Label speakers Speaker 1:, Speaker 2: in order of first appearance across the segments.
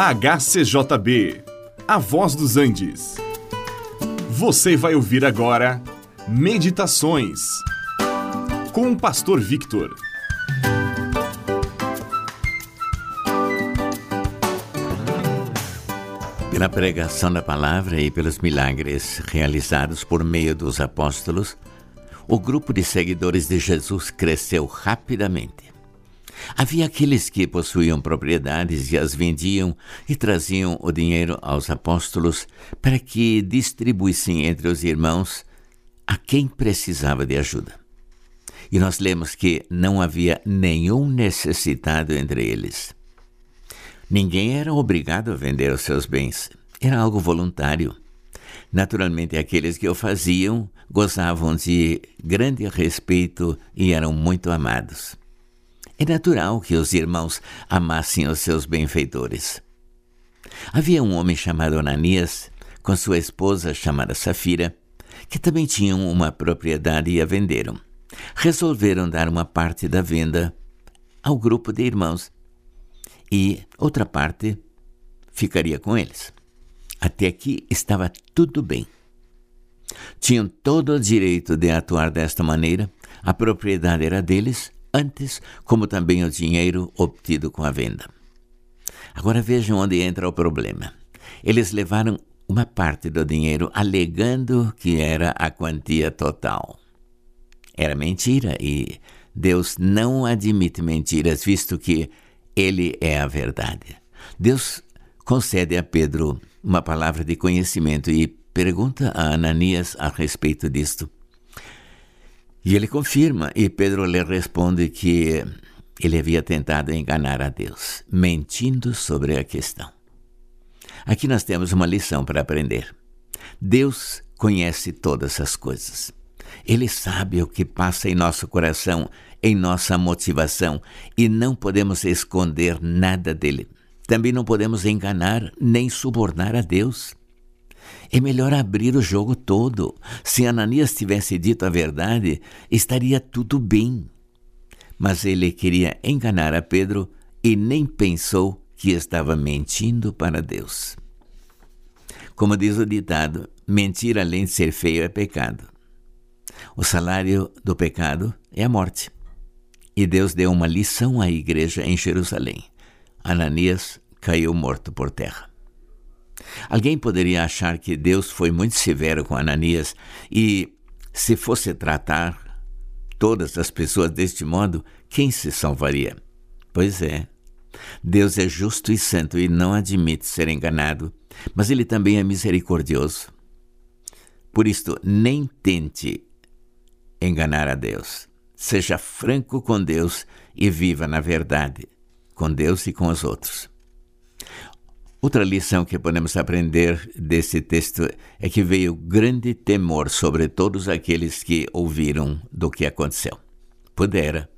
Speaker 1: HCJB, A Voz dos Andes. Você vai ouvir agora Meditações com o Pastor Victor.
Speaker 2: Pela pregação da palavra e pelos milagres realizados por meio dos apóstolos, o grupo de seguidores de Jesus cresceu rapidamente. Havia aqueles que possuíam propriedades e as vendiam e traziam o dinheiro aos apóstolos para que distribuíssem entre os irmãos a quem precisava de ajuda. E nós lemos que não havia nenhum necessitado entre eles. Ninguém era obrigado a vender os seus bens, era algo voluntário. Naturalmente, aqueles que o faziam gozavam de grande respeito e eram muito amados. É natural que os irmãos amassem os seus benfeitores. Havia um homem chamado Ananias, com sua esposa chamada Safira, que também tinham uma propriedade e a venderam. Resolveram dar uma parte da venda ao grupo de irmãos e outra parte ficaria com eles. Até aqui estava tudo bem. Tinham todo o direito de atuar desta maneira, a propriedade era deles antes, como também o dinheiro obtido com a venda. Agora vejam onde entra o problema. Eles levaram uma parte do dinheiro alegando que era a quantia total. Era mentira e Deus não admite mentiras, visto que Ele é a verdade. Deus concede a Pedro uma palavra de conhecimento e pergunta a Ananias a respeito disto. E ele confirma, e Pedro lhe responde que ele havia tentado enganar a Deus, mentindo sobre a questão. Aqui nós temos uma lição para aprender. Deus conhece todas as coisas. Ele sabe o que passa em nosso coração, em nossa motivação, e não podemos esconder nada dele. Também não podemos enganar nem subornar a Deus. É melhor abrir o jogo todo. Se Ananias tivesse dito a verdade, estaria tudo bem. Mas ele queria enganar a Pedro e nem pensou que estava mentindo para Deus. Como diz o ditado, mentir além de ser feio é pecado. O salário do pecado é a morte. E Deus deu uma lição à igreja em Jerusalém. Ananias caiu morto por terra. Alguém poderia achar que Deus foi muito severo com Ananias e, se fosse tratar todas as pessoas deste modo, quem se salvaria? Pois é. Deus é justo e santo e não admite ser enganado, mas ele também é misericordioso. Por isto, nem tente enganar a Deus. Seja franco com Deus e viva na verdade, com Deus e com os outros. Outra lição que podemos aprender desse texto é que veio grande temor sobre todos aqueles que ouviram do que aconteceu. Pudera.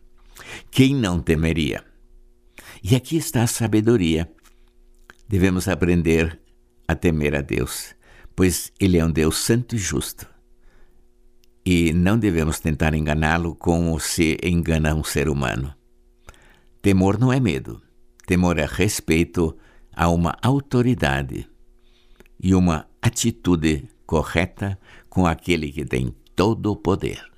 Speaker 2: Quem não temeria? E aqui está a sabedoria. Devemos aprender a temer a Deus, pois Ele é um Deus santo e justo. E não devemos tentar enganá-lo como se engana um ser humano. Temor não é medo, temor é respeito a uma autoridade e uma atitude correta com aquele que tem todo o poder.